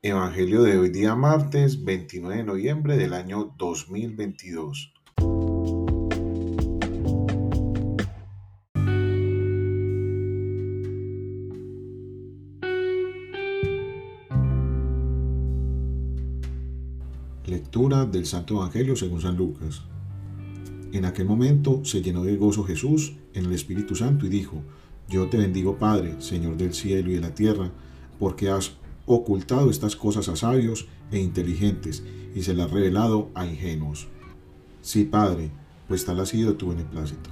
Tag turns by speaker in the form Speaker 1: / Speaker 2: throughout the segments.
Speaker 1: Evangelio de hoy día martes 29 de noviembre del año 2022. Lectura del Santo Evangelio según San Lucas. En aquel momento se llenó de gozo Jesús en el Espíritu Santo y dijo, Yo te bendigo Padre, Señor del cielo y de la tierra, porque has ocultado estas cosas a sabios e inteligentes y se las revelado a ingenuos. Sí, Padre, pues tal ha sido tu beneplácito.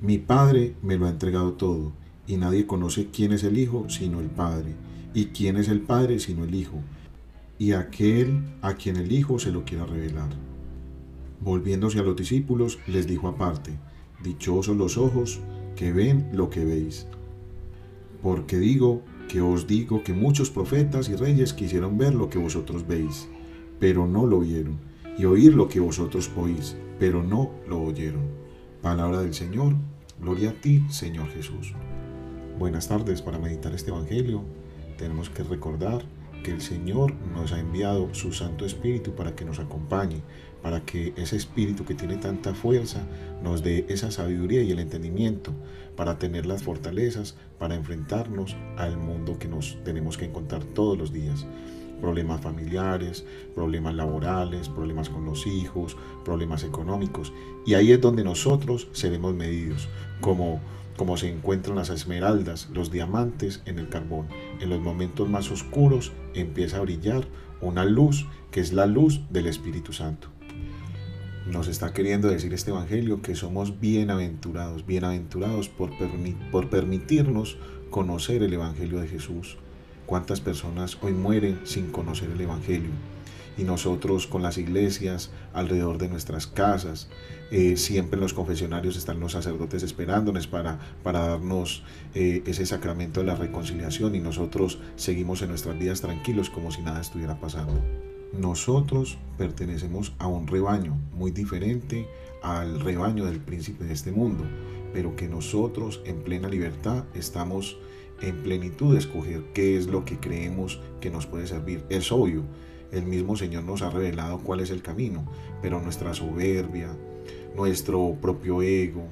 Speaker 1: Mi Padre me lo ha entregado todo, y nadie conoce quién es el Hijo sino el Padre, y quién es el Padre sino el Hijo, y aquel a quien el Hijo se lo quiera revelar. Volviéndose a los discípulos, les dijo aparte, Dichosos los ojos que ven lo que veis. Porque digo que os digo que muchos profetas y reyes quisieron ver lo que vosotros veis, pero no lo vieron, y oír lo que vosotros oís, pero no lo oyeron. Palabra del Señor, gloria a ti, Señor Jesús. Buenas tardes para meditar este Evangelio. Tenemos que recordar que el Señor nos ha enviado su Santo Espíritu para que nos acompañe, para que ese Espíritu que tiene tanta fuerza nos dé esa sabiduría y el entendimiento para tener las fortalezas para enfrentarnos al mundo que nos tenemos que encontrar todos los días. Problemas familiares, problemas laborales, problemas con los hijos, problemas económicos. Y ahí es donde nosotros seremos medidos, como como se encuentran las esmeraldas, los diamantes en el carbón. En los momentos más oscuros empieza a brillar una luz que es la luz del Espíritu Santo. Nos está queriendo decir este Evangelio que somos bienaventurados, bienaventurados por, permitirnos conocer el Evangelio de Jesús. ¿Cuántas personas hoy mueren sin conocer el Evangelio? y nosotros con las iglesias alrededor de nuestras casas. Eh, siempre en los confesionarios están los sacerdotes esperándonos para, para darnos eh, ese sacramento de la reconciliación y nosotros seguimos en nuestras vidas tranquilos como si nada estuviera pasando. Nosotros pertenecemos a un rebaño muy diferente al rebaño del príncipe de este mundo, pero que nosotros en plena libertad estamos en plenitud de escoger qué es lo que creemos que nos puede servir. Es obvio el mismo Señor nos ha revelado cuál es el camino, pero nuestra soberbia, nuestro propio ego,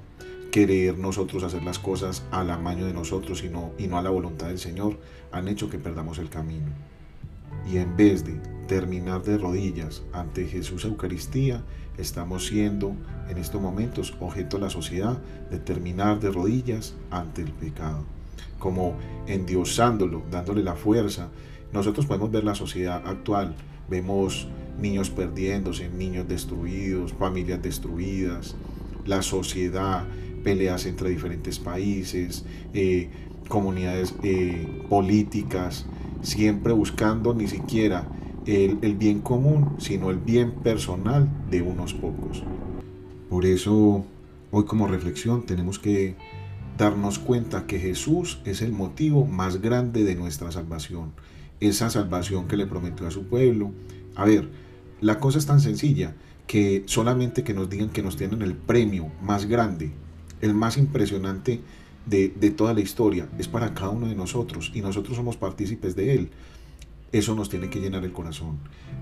Speaker 1: querer nosotros hacer las cosas al amaño de nosotros y no, y no a la voluntad del Señor, han hecho que perdamos el camino. Y en vez de terminar de rodillas ante Jesús Eucaristía, estamos siendo en estos momentos objeto de la sociedad de terminar de rodillas ante el pecado, como endiosándolo, dándole la fuerza nosotros podemos ver la sociedad actual, vemos niños perdiéndose, niños destruidos, familias destruidas, la sociedad, peleas entre diferentes países, eh, comunidades eh, políticas, siempre buscando ni siquiera el, el bien común, sino el bien personal de unos pocos. Por eso, hoy como reflexión tenemos que darnos cuenta que Jesús es el motivo más grande de nuestra salvación esa salvación que le prometió a su pueblo. A ver, la cosa es tan sencilla que solamente que nos digan que nos tienen el premio más grande, el más impresionante de, toda la historia, es para cada uno de nosotros y nosotros somos partícipes de él. Eso nos tiene que llenar el corazón.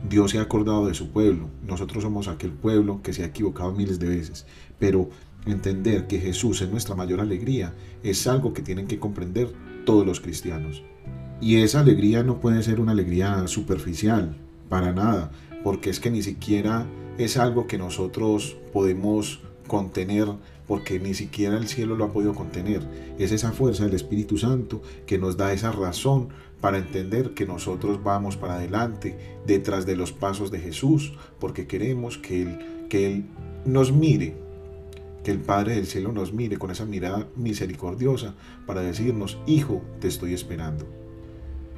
Speaker 1: Dios se ha acordado de su pueblo. Nosotros somos aquel pueblo que se ha equivocado miles de veces. Pero entender que Jesús es nuestra mayor alegría es algo que tienen que comprender todos los cristianos. Y esa alegría no puede ser una alegría superficial, para nada, porque es que ni siquiera es algo que nosotros podemos contener, porque ni siquiera el cielo lo ha podido contener. Es esa fuerza del Espíritu Santo que nos da esa razón para entender que nosotros vamos para adelante detrás de los pasos de Jesús, porque queremos que Él, que Él nos mire, que el Padre del cielo nos mire con esa mirada misericordiosa para decirnos, Hijo, te estoy esperando.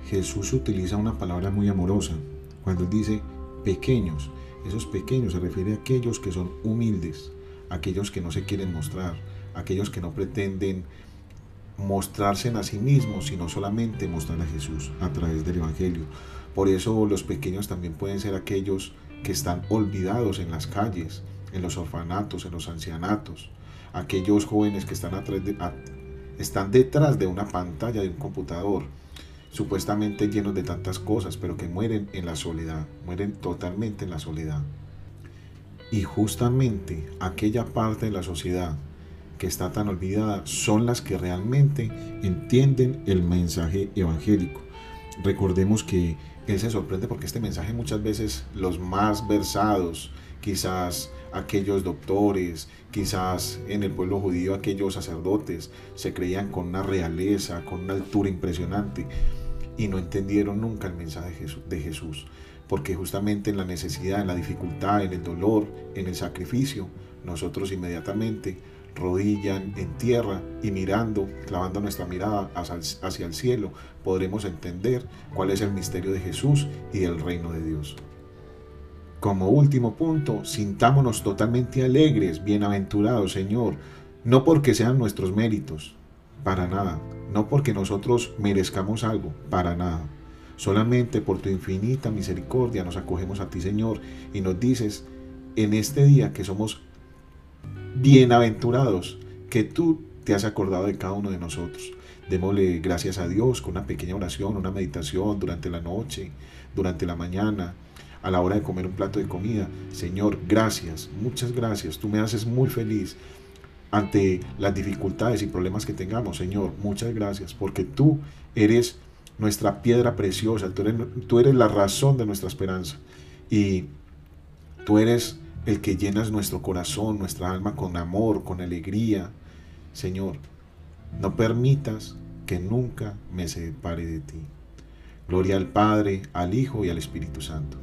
Speaker 1: Jesús utiliza una palabra muy amorosa cuando él dice pequeños. Esos pequeños se refiere a aquellos que son humildes, aquellos que no se quieren mostrar, aquellos que no pretenden mostrarse a sí mismos, sino solamente mostrar a Jesús a través del Evangelio. Por eso los pequeños también pueden ser aquellos que están olvidados en las calles, en los orfanatos, en los ancianatos, aquellos jóvenes que están, están detrás de una pantalla de un computador, supuestamente llenos de tantas cosas, pero que mueren en la soledad, mueren totalmente en la soledad. Y justamente aquella parte de la sociedad que está tan olvidada son las que realmente entienden el mensaje evangélico. Recordemos que Él se sorprende porque este mensaje muchas veces los más versados, quizás aquellos doctores, quizás en el pueblo judío aquellos sacerdotes, se creían con una realeza, con una altura impresionante y no entendieron nunca el mensaje de Jesús, porque justamente en la necesidad, en la dificultad, en el dolor, en el sacrificio, nosotros inmediatamente rodillan en tierra y mirando, clavando nuestra mirada hacia el cielo, podremos entender cuál es el misterio de Jesús y del reino de Dios. Como último punto, sintámonos totalmente alegres, bienaventurados, Señor, no porque sean nuestros méritos, para nada, no porque nosotros merezcamos algo, para nada. Solamente por tu infinita misericordia nos acogemos a ti, Señor, y nos dices en este día que somos bienaventurados, que tú te has acordado de cada uno de nosotros. Démosle gracias a Dios con una pequeña oración, una meditación durante la noche, durante la mañana, a la hora de comer un plato de comida. Señor, gracias, muchas gracias. Tú me haces muy feliz ante las dificultades y problemas que tengamos. Señor, muchas gracias porque tú eres nuestra piedra preciosa, tú eres, tú eres la razón de nuestra esperanza y tú eres el que llenas nuestro corazón, nuestra alma con amor, con alegría. Señor, no permitas que nunca me separe de ti. Gloria al Padre, al Hijo y al Espíritu Santo